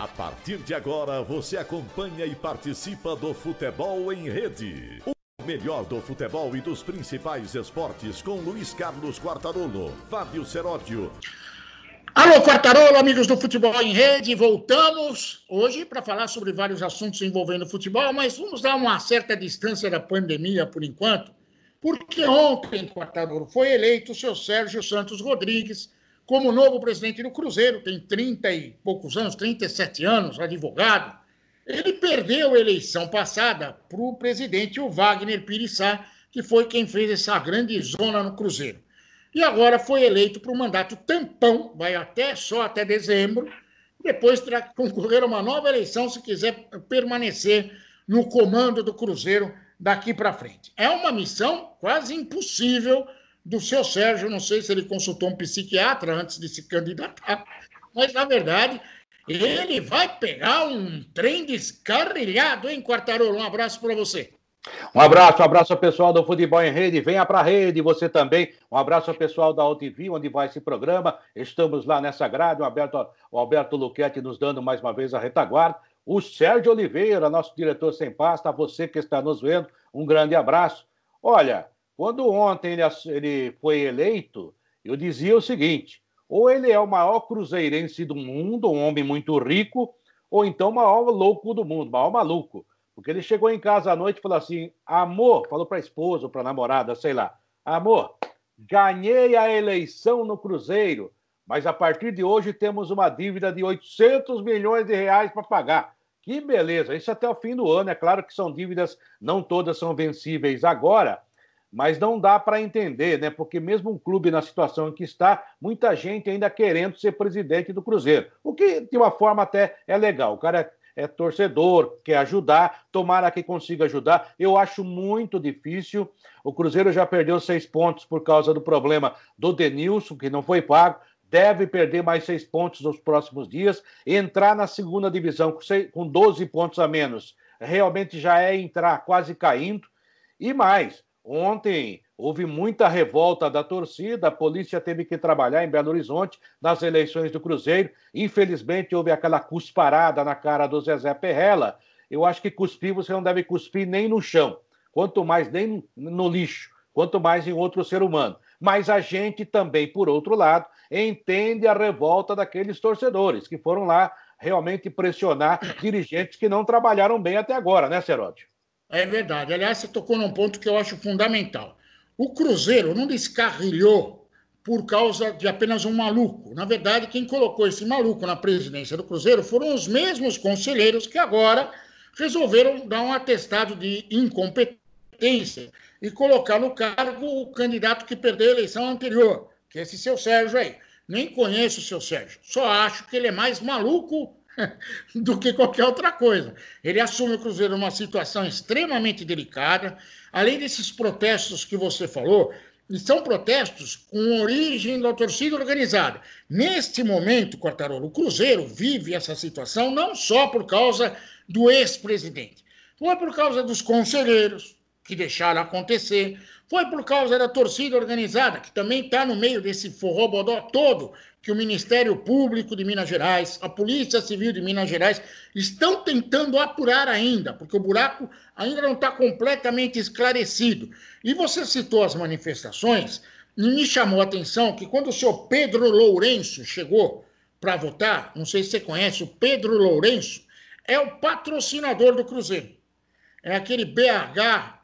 A partir de agora, você acompanha e participa do Futebol em Rede. O melhor do futebol e dos principais esportes com Luiz Carlos Quartarolo, Fábio Seródio. Alô, Quartarolo, amigos do Futebol em Rede, voltamos hoje para falar sobre vários assuntos envolvendo futebol, mas vamos dar uma certa distância da pandemia por enquanto, porque ontem, Quartarolo, foi eleito o seu Sérgio Santos Rodrigues como novo presidente do Cruzeiro, tem 30 e poucos anos, 37 anos, advogado. Ele perdeu a eleição passada para o presidente, o Wagner Pirissá, que foi quem fez essa grande zona no Cruzeiro. E agora foi eleito para um mandato tampão, vai até só até dezembro, depois terá que concorrer a uma nova eleição se quiser permanecer no comando do Cruzeiro daqui para frente. É uma missão quase impossível do seu Sérgio. Não sei se ele consultou um psiquiatra antes de se candidatar, mas na verdade ele vai pegar um trem descarrilhado, hein, Quartarolo? Um abraço para você. Um abraço, um abraço pessoal do Futebol em Rede. Venha para a rede, você também. Um abraço pessoal da UTV, onde vai esse programa. Estamos lá nessa grade. O Alberto, o Alberto Luquete nos dando mais uma vez a retaguarda. O Sérgio Oliveira, nosso diretor sem pasta, você que está nos vendo, um grande abraço. Olha, quando ontem ele, ele foi eleito, eu dizia o seguinte: ou ele é o maior cruzeirense do mundo, um homem muito rico, ou então o maior louco do mundo, o maior maluco. Porque ele chegou em casa à noite e falou assim: amor, falou para a esposa ou para a namorada, sei lá, amor, ganhei a eleição no Cruzeiro, mas a partir de hoje temos uma dívida de 800 milhões de reais para pagar. Que beleza! Isso até o fim do ano. É claro que são dívidas, não todas são vencíveis agora, mas não dá para entender, né? Porque mesmo um clube na situação em que está, muita gente ainda querendo ser presidente do Cruzeiro. O que, de uma forma, até é legal. O cara é, é torcedor, quer ajudar, tomara que consiga ajudar. Eu acho muito difícil. O Cruzeiro já perdeu seis pontos por causa do problema do Denilson, que não foi pago. Deve perder mais seis pontos nos próximos dias. Entrar na segunda divisão com, com 12 pontos a menos realmente já é entrar quase caindo. E mais, Ontem houve muita revolta da torcida, a polícia teve que trabalhar em Belo Horizonte nas eleições do Cruzeiro. Infelizmente, houve aquela cusparada na cara do Zezé Perrella. Eu acho que cuspir você não deve cuspir nem no chão, quanto mais nem no lixo, quanto mais em outro ser humano. Mas a gente também, por outro lado, entende a revolta daqueles torcedores que foram lá realmente pressionar dirigentes que não trabalharam bem até agora, né, Seródio? É verdade. Aliás, você tocou num ponto que eu acho fundamental. O Cruzeiro não descarrilhou por causa de apenas um maluco. Na verdade, quem colocou esse maluco na presidência do Cruzeiro foram os mesmos conselheiros que agora resolveram dar um atestado de incompetência e colocar no cargo o candidato que perdeu a eleição anterior, que é esse seu Sérgio aí. Nem conheço o seu Sérgio, só acho que ele é mais maluco do que qualquer outra coisa. Ele assume o Cruzeiro numa situação extremamente delicada. Além desses protestos que você falou, são protestos com origem da torcida organizada. Neste momento, Quartarolo, o Cruzeiro vive essa situação não só por causa do ex-presidente, foi por causa dos conselheiros que deixaram acontecer, foi por causa da torcida organizada, que também está no meio desse forrobodó todo que o Ministério Público de Minas Gerais, a Polícia Civil de Minas Gerais estão tentando apurar ainda, porque o buraco ainda não está completamente esclarecido. E você citou as manifestações, e me chamou a atenção que quando o senhor Pedro Lourenço chegou para votar, não sei se você conhece, o Pedro Lourenço é o patrocinador do Cruzeiro. É aquele BH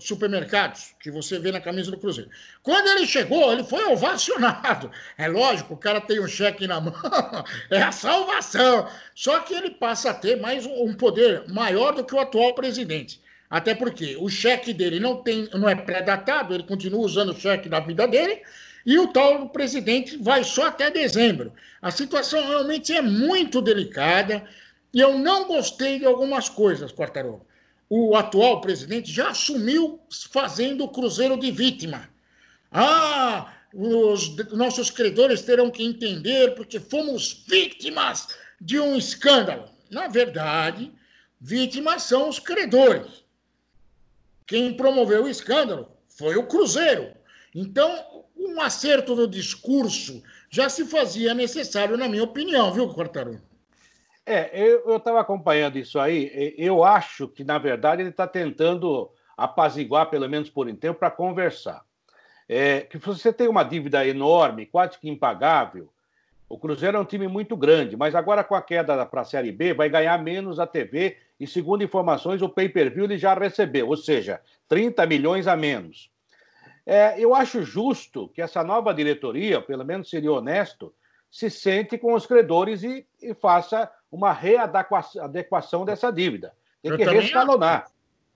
supermercados que você vê na camisa do Cruzeiro. Quando ele chegou, ele foi ovacionado. É lógico, o cara tem um cheque na mão, é a salvação. Só que ele passa a ter mais um poder maior do que o atual presidente. Até porque o cheque dele não, tem, não é pré-datado, ele continua usando o cheque da vida dele, e o tal presidente vai só até dezembro. A situação realmente é muito delicada, e eu não gostei de algumas coisas, Quartarolo o atual presidente já assumiu fazendo o Cruzeiro de vítima. Ah, os nossos credores terão que entender porque fomos vítimas de um escândalo. Na verdade, vítimas são os credores. Quem promoveu o escândalo foi o Cruzeiro. Então, um acerto no discurso já se fazia necessário, na minha opinião, viu, Quartarolo? É, eu estava acompanhando isso aí. Eu acho que, na verdade, ele está tentando apaziguar, pelo menos por um tempo, para conversar. É, que você tem uma dívida enorme, quase que impagável. O Cruzeiro é um time muito grande, mas agora com a queda para a Série B, vai ganhar menos a TV e, segundo informações, o pay-per-view ele já recebeu, ou seja, 30 milhões a menos. É, eu acho justo que essa nova diretoria, pelo menos seria honesto, se sente com os credores e, e faça uma readequação dessa dívida. Tem que rescalonar.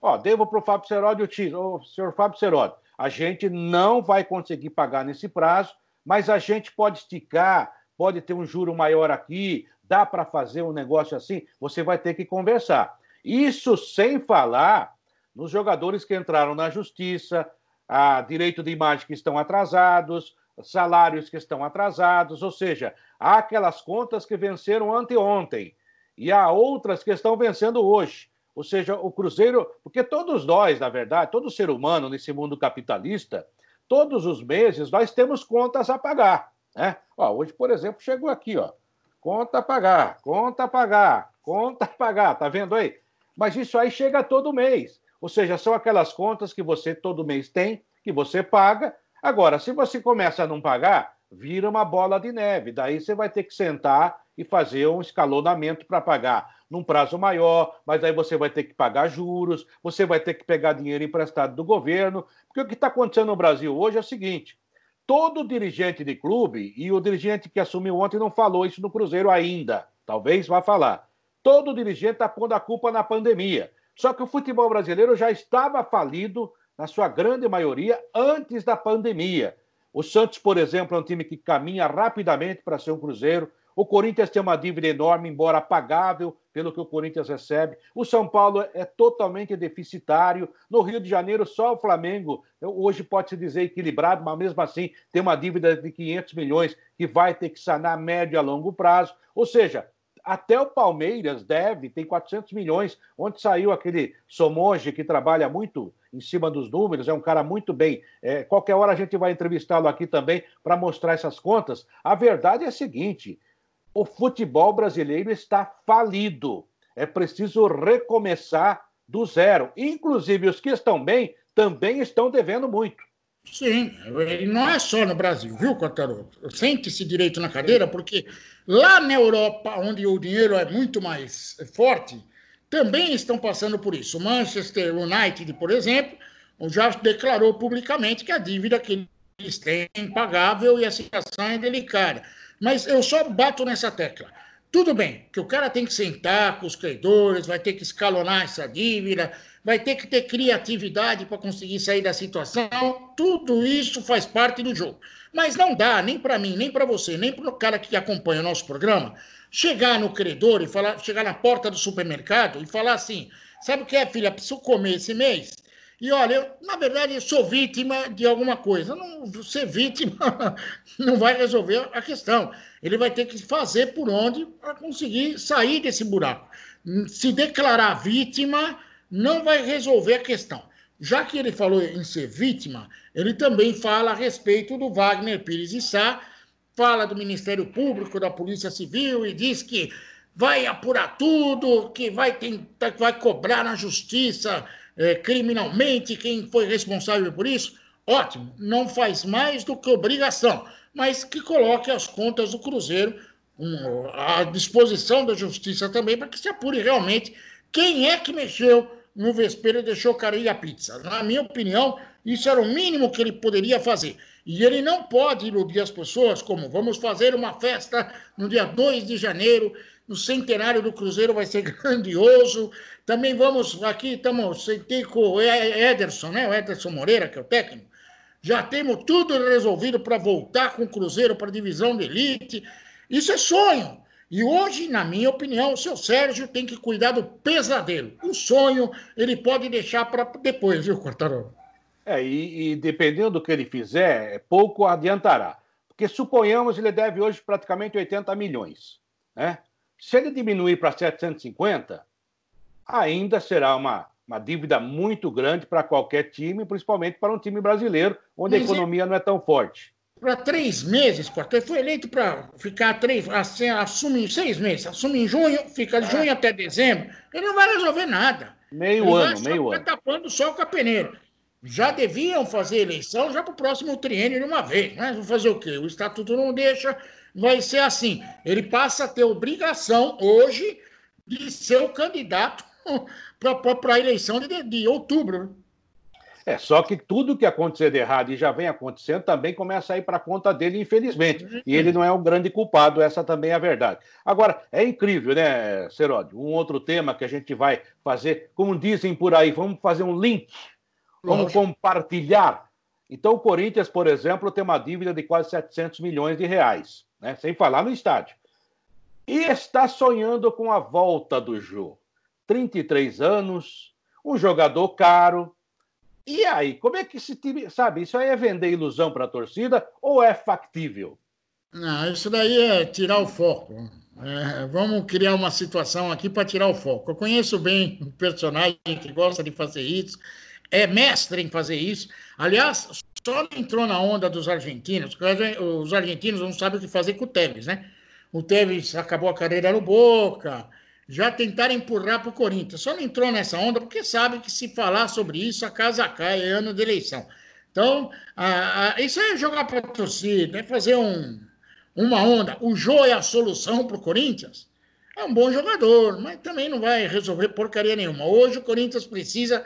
Ó, devo para o Fábio Seródio o título. Ô, senhor Fábio Seródio, a gente não vai conseguir pagar nesse prazo, mas a gente pode esticar, pode ter um juro maior aqui, dá para fazer um negócio assim, você vai ter que conversar. Isso sem falar nos jogadores que entraram na justiça, a direito de imagem que estão atrasados, salários que estão atrasados, ou seja, há aquelas contas que venceram anteontem e há outras que estão vencendo hoje. Ou seja, o Cruzeiro, porque todos nós, na verdade, todo ser humano nesse mundo capitalista, todos os meses nós temos contas a pagar. Né? Ó, hoje, por exemplo, chegou aqui, ó, conta a pagar, conta a pagar, conta a pagar, tá vendo aí? Mas isso aí chega todo mês. Ou seja, são aquelas contas que você todo mês tem, que você paga, Agora, se você começa a não pagar, vira uma bola de neve. Daí você vai ter que sentar e fazer um escalonamento para pagar num prazo maior, mas aí você vai ter que pagar juros, você vai ter que pegar dinheiro emprestado do governo. Porque o que está acontecendo no Brasil hoje é o seguinte: todo dirigente de clube, e o dirigente que assumiu ontem não falou isso no Cruzeiro ainda, talvez vá falar. Todo dirigente está pondo a culpa na pandemia. Só que o futebol brasileiro já estava falido na sua grande maioria, antes da pandemia. O Santos, por exemplo, é um time que caminha rapidamente para ser um Cruzeiro. O Corinthians tem uma dívida enorme, embora pagável pelo que o Corinthians recebe. O São Paulo é totalmente deficitário. No Rio de Janeiro, só o Flamengo, hoje pode se dizer equilibrado, mas mesmo assim tem uma dívida de 500 milhões que vai ter que sanar médio a longo prazo. Ou seja, até o Palmeiras deve, tem 400 milhões, onde saiu aquele Somonge que trabalha muito em cima dos números, é um cara muito bem. É, qualquer hora a gente vai entrevistá-lo aqui também para mostrar essas contas. A verdade é a seguinte: o futebol brasileiro está falido. É preciso recomeçar do zero. Inclusive, os que estão bem também estão devendo muito. Sim, e não é só no Brasil, viu, Cotaroto? Sente esse direito na cadeira, porque lá na Europa, onde o dinheiro é muito mais forte, também estão passando por isso. Manchester United, por exemplo, já declarou publicamente que a dívida que eles têm é impagável e a situação é delicada. Mas eu só bato nessa tecla. Tudo bem, que o cara tem que sentar com os credores, vai ter que escalonar essa dívida, vai ter que ter criatividade para conseguir sair da situação. Tudo isso faz parte do jogo. Mas não dá, nem para mim, nem para você, nem para o cara que acompanha o nosso programa, chegar no credor e falar, chegar na porta do supermercado e falar assim: sabe o que é, filha? Preciso comer esse mês. E olha, eu, na verdade, eu sou vítima de alguma coisa. Não, ser vítima não vai resolver a questão. Ele vai ter que fazer por onde para conseguir sair desse buraco. Se declarar vítima não vai resolver a questão. Já que ele falou em ser vítima, ele também fala a respeito do Wagner Pires e Sá, fala do Ministério Público, da Polícia Civil e diz que vai apurar tudo, que vai tentar, vai cobrar na justiça é, criminalmente quem foi responsável por isso. Ótimo, não faz mais do que obrigação, mas que coloque as contas do Cruzeiro um, à disposição da justiça também para que se apure realmente quem é que mexeu no vespeiro deixou cair a pizza. Na minha opinião, isso era o mínimo que ele poderia fazer. E ele não pode iludir as pessoas como vamos fazer uma festa no dia 2 de janeiro, no centenário do Cruzeiro vai ser grandioso. Também vamos, aqui estamos, sentei com o Ederson, né? O Ederson Moreira, que é o técnico. Já temos tudo resolvido para voltar com o Cruzeiro para a divisão de elite. Isso é sonho. E hoje, na minha opinião, o seu Sérgio tem que cuidar do pesadelo. O sonho ele pode deixar para depois, viu, Quartarolo? É, e, e, dependendo do que ele fizer, pouco adiantará. Porque suponhamos ele deve hoje praticamente 80 milhões. Né? Se ele diminuir para 750, ainda será uma, uma dívida muito grande para qualquer time, principalmente para um time brasileiro, onde Mas a economia não é tão forte. Para três meses, Ele foi eleito para ficar três, assim, assume seis meses, assume em junho, fica de junho até dezembro. Ele não vai resolver nada. Meio Ele ano, meio ano. tapando só com a peneira. Já deviam fazer eleição já para o próximo triênio de uma vez, mas vão fazer o quê? O estatuto não deixa, vai ser assim. Ele passa a ter obrigação hoje de ser o candidato para a eleição de, de outubro. É, só que tudo que acontecer de errado e já vem acontecendo também começa a ir para conta dele, infelizmente. E ele não é o grande culpado, essa também é a verdade. Agora, é incrível, né, Seródio? Um outro tema que a gente vai fazer, como dizem por aí, vamos fazer um link, vamos compartilhar. Então, o Corinthians, por exemplo, tem uma dívida de quase 700 milhões de reais, né? sem falar no estádio. E está sonhando com a volta do Jô. 33 anos, um jogador caro, e aí, como é que esse time. Sabe, isso aí é vender ilusão para a torcida ou é factível? Não, isso daí é tirar o foco. É, vamos criar uma situação aqui para tirar o foco. Eu conheço bem um personagem que gosta de fazer isso, é mestre em fazer isso. Aliás, só entrou na onda dos argentinos, os argentinos não sabem o que fazer com o Tevez, né? O Tevez acabou a carreira no Boca, já tentaram empurrar para o Corinthians. Só não entrou nessa onda porque sabe que se falar sobre isso, a casa cai, é ano de eleição. Então, a, a, isso é jogar para a torcida, é fazer um, uma onda. O Jô é a solução para o Corinthians? É um bom jogador, mas também não vai resolver porcaria nenhuma. Hoje o Corinthians precisa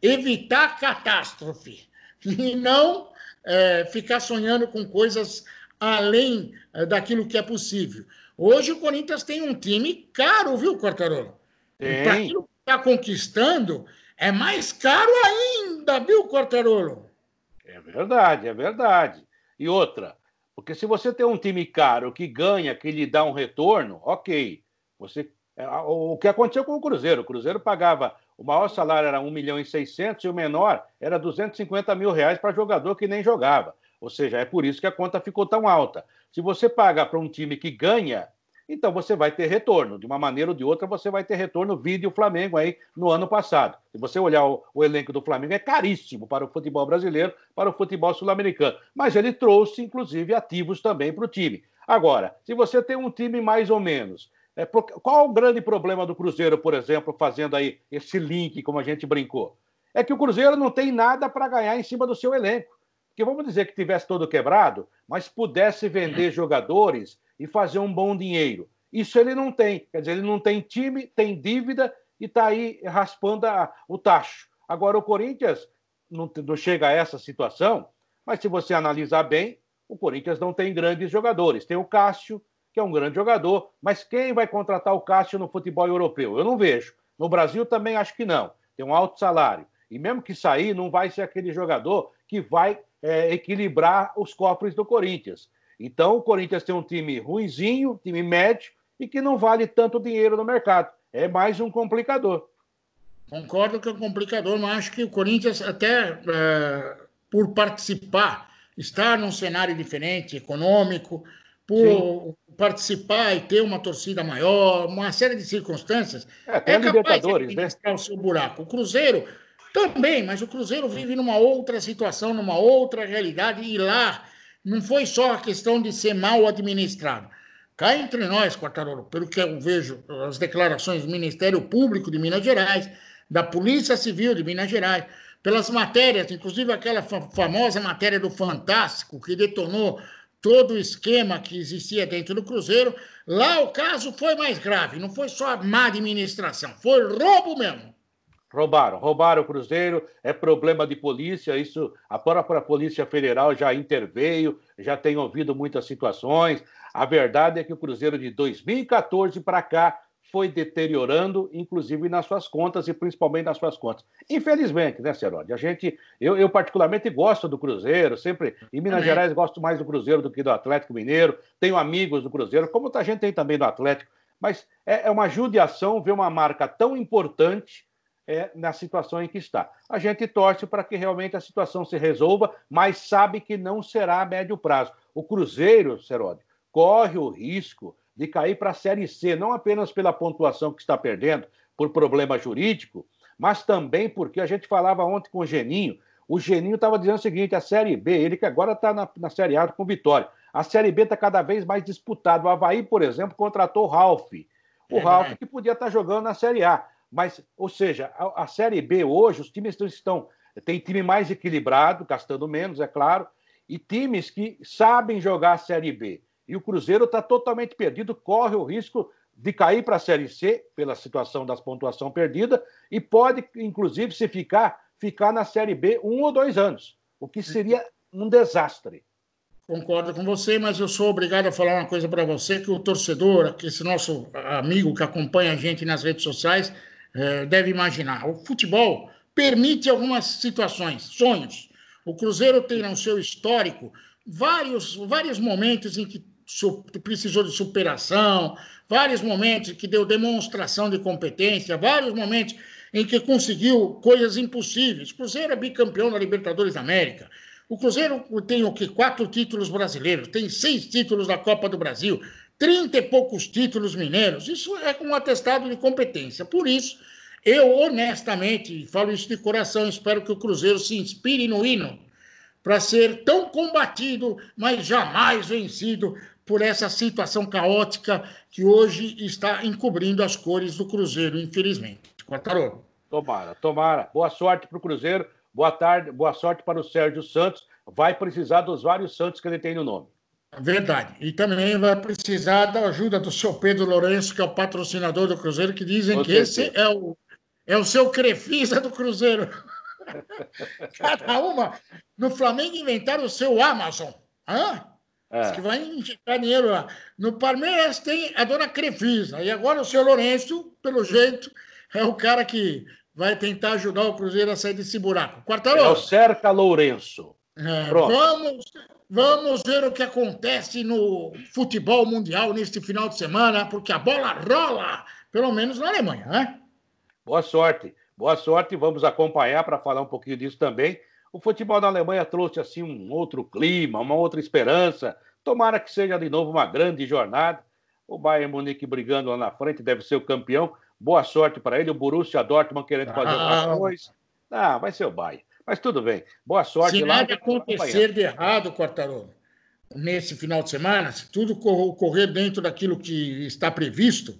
evitar catástrofe e não é, ficar sonhando com coisas além é, daquilo que é possível. Hoje o Corinthians tem um time caro, viu, Quartarolo? Para aquilo que está conquistando, é mais caro ainda, viu, Quartarolo? É verdade, é verdade. E outra, porque se você tem um time caro que ganha, que lhe dá um retorno, ok. Você, é, o que aconteceu com o Cruzeiro? O Cruzeiro pagava, o maior salário era 1 milhão e 600 e o menor era 250 mil reais para jogador que nem jogava. Ou seja, é por isso que a conta ficou tão alta. Se você paga para um time que ganha, então você vai ter retorno. De uma maneira ou de outra, você vai ter retorno. Vídeo Flamengo aí no ano passado. Se você olhar o, o, elenco do Flamengo, é caríssimo para o futebol brasileiro, para o futebol sul-americano. Mas ele trouxe, inclusive, ativos também para o time. Agora, se você tem um time mais ou menos. É, qual o grande problema do Cruzeiro, por exemplo, fazendo aí esse link, como a gente brincou? É que o Cruzeiro não tem nada para ganhar em cima do seu elenco. Porque vamos dizer que tivesse todo quebrado, mas pudesse vender jogadores e fazer um bom dinheiro. Isso ele não tem. Quer dizer, ele não tem time, tem dívida e está aí raspando a, o tacho. Agora, o Corinthians não, não chega a essa situação, mas se você analisar bem, o Corinthians não tem grandes jogadores. Tem o Cássio, que é um grande jogador, mas quem vai contratar o Cássio no futebol europeu? Eu não vejo. No Brasil também acho que não. Tem um alto salário. E mesmo que sair, não vai ser aquele jogador que vai é, equilibrar os cofres do Corinthians. Então, o Corinthians tem um time ruinzinho, time médio, e que não vale tanto dinheiro no mercado. É mais um complicador. Concordo que é um complicador, mas acho que o Corinthians, até é, por participar, estar num cenário diferente, econômico, por Sim. participar e ter uma torcida maior, uma série de circunstâncias, é, é capaz de administrar né? o seu buraco. O Cruzeiro também, mas o Cruzeiro vive numa outra situação, numa outra realidade, e lá não foi só a questão de ser mal administrado. Cá entre nós, Quartarolo, pelo que eu vejo, as declarações do Ministério Público de Minas Gerais, da Polícia Civil de Minas Gerais, pelas matérias, inclusive aquela famosa matéria do Fantástico, que detonou todo o esquema que existia dentro do Cruzeiro, lá o caso foi mais grave, não foi só má administração, foi roubo mesmo. Roubaram, roubaram o Cruzeiro, é problema de polícia, isso a própria Polícia Federal já interveio, já tem ouvido muitas situações. A verdade é que o Cruzeiro de 2014 para cá foi deteriorando, inclusive nas suas contas e principalmente nas suas contas. Infelizmente, né, Cerode? A gente, eu, eu particularmente gosto do Cruzeiro, sempre em Minas. Gerais gosto mais do Cruzeiro do que do Atlético Mineiro. Tenho amigos do Cruzeiro, como a gente tem também do Atlético, mas é, é uma judiação ver uma marca tão importante é, na situação em que está. A gente torce para que realmente a situação se resolva, mas sabe que não será a médio prazo. O Cruzeiro, Serode, corre o risco de cair para a Série C, não apenas pela pontuação que está perdendo por problema jurídico, mas também porque a gente falava ontem com o Geninho, O Geninho estava dizendo o seguinte: a Série B, ele que agora está na, na Série A com vitória. A Série B está cada vez mais disputada. O Havaí, por exemplo, contratou o Ralf. O é, Ralf que podia estar tá jogando na Série A. Mas, ou seja, a, a Série B hoje, os times estão. Tem time mais equilibrado, gastando menos, é claro, e times que sabem jogar a Série B. E o Cruzeiro está totalmente perdido, corre o risco de cair para a Série C, pela situação das pontuação perdida, e pode, inclusive, se ficar, ficar na Série B um ou dois anos, o que seria um desastre. Concordo com você, mas eu sou obrigado a falar uma coisa para você, que o torcedor, que esse nosso amigo que acompanha a gente nas redes sociais, eh, deve imaginar. O futebol permite algumas situações, sonhos. O Cruzeiro tem no seu histórico vários, vários momentos em que precisou de superação, vários momentos em que deu demonstração de competência, vários momentos em que conseguiu coisas impossíveis. O Cruzeiro é bicampeão da Libertadores da América. O Cruzeiro tem o que? Quatro títulos brasileiros, tem seis títulos da Copa do Brasil, trinta e poucos títulos mineiros. Isso é um atestado de competência. Por isso, eu honestamente falo isso de coração, espero que o Cruzeiro se inspire no hino para ser tão combatido, mas jamais vencido por essa situação caótica que hoje está encobrindo as cores do Cruzeiro, infelizmente. Quartarolo. Tomara, tomara. Boa sorte para o Cruzeiro, boa tarde, boa sorte para o Sérgio Santos. Vai precisar dos vários Santos que ele tem no nome. Verdade. E também vai precisar da ajuda do seu Pedro Lourenço, que é o patrocinador do Cruzeiro, que dizem que esse é o, é o seu Crefisa do Cruzeiro. Cada uma. No Flamengo inventaram o seu Amazon. Hã? É. que vai injetar dinheiro lá. No Palmeiras tem a dona Crefisa. E agora o seu Lourenço, pelo jeito, é o cara que vai tentar ajudar o Cruzeiro a sair desse buraco. Quartarolo. É o Cerca Lourenço. É, vamos, vamos ver o que acontece no futebol mundial neste final de semana, porque a bola rola, pelo menos na Alemanha, né? Boa sorte. Boa sorte. Vamos acompanhar para falar um pouquinho disso também. O futebol da Alemanha trouxe assim um outro clima, uma outra esperança. Tomara que seja de novo uma grande jornada. O Bayern Munique brigando lá na frente, deve ser o campeão. Boa sorte para ele. O Borussia Dortmund querendo fazer ah. alguma coisa. Ah, vai ser o Bayern. Mas tudo bem. Boa sorte se lá. Se nada acontecer de errado, Quartarolo, nesse final de semana, se tudo correr dentro daquilo que está previsto,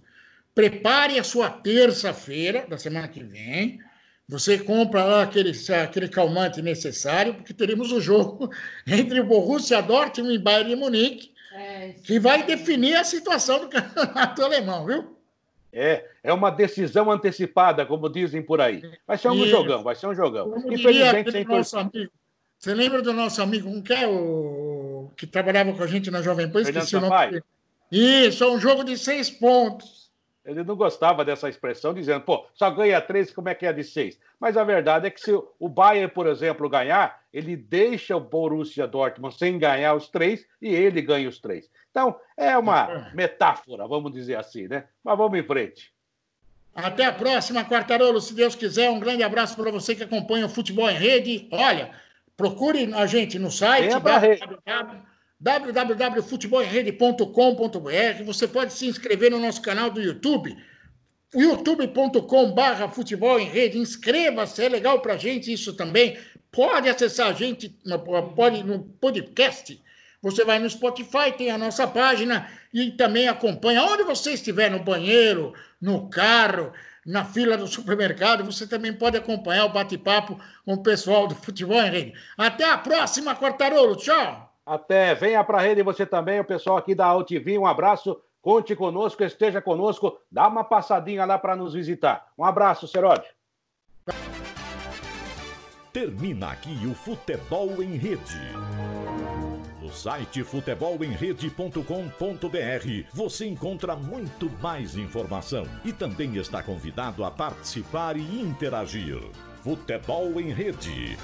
prepare a sua terça-feira da semana que vem você compra lá aquele, aquele calmante necessário, porque teremos o jogo entre o Borussia Dortmund e Bayern de Munique, é, que vai definir a situação do campeonato alemão, viu? É, é uma decisão antecipada, como dizem por aí. Vai ser um jogão, vai ser um jogão. Infelizmente, sem nosso amigo, Você lembra do nosso amigo, um que é o que trabalhava com a gente na Jovem Pan? Esqueci o nome. Isso, é um jogo de seis pontos. Ele não gostava dessa expressão, dizendo, pô, só ganha três, como é que é de seis? Mas a verdade é que se o Bayern, por exemplo, ganhar, ele deixa o Borussia Dortmund sem ganhar os três e ele ganha os três. Então, é uma metáfora, vamos dizer assim, né? Mas vamos em frente. Até a próxima, Quartarolo, se Deus quiser. Um grande abraço para você que acompanha o Futebol em Rede. Olha, procure a gente no site www.futebolemrede.com.br. Você pode se inscrever no nosso canal do YouTube, youtube.com.br futebol em rede. Inscreva-se, é legal para a gente isso também. Pode acessar a gente pode, no podcast. Você vai no Spotify, tem a nossa página e também acompanha. Onde você estiver, no banheiro, no carro, na fila do supermercado, você também pode acompanhar o bate-papo com o pessoal do Futebol em Rede. Até a próxima, Quartarolo. Tchau! Até, venha para a rede você também, o pessoal aqui da AltV, um abraço, conte conosco, esteja conosco, dá uma passadinha lá para nos visitar. Um abraço, Seródio. Termina aqui o Futebol em Rede. No site futebolemrede.com.br você encontra muito mais informação e também está convidado a participar e interagir. Futebol em Rede.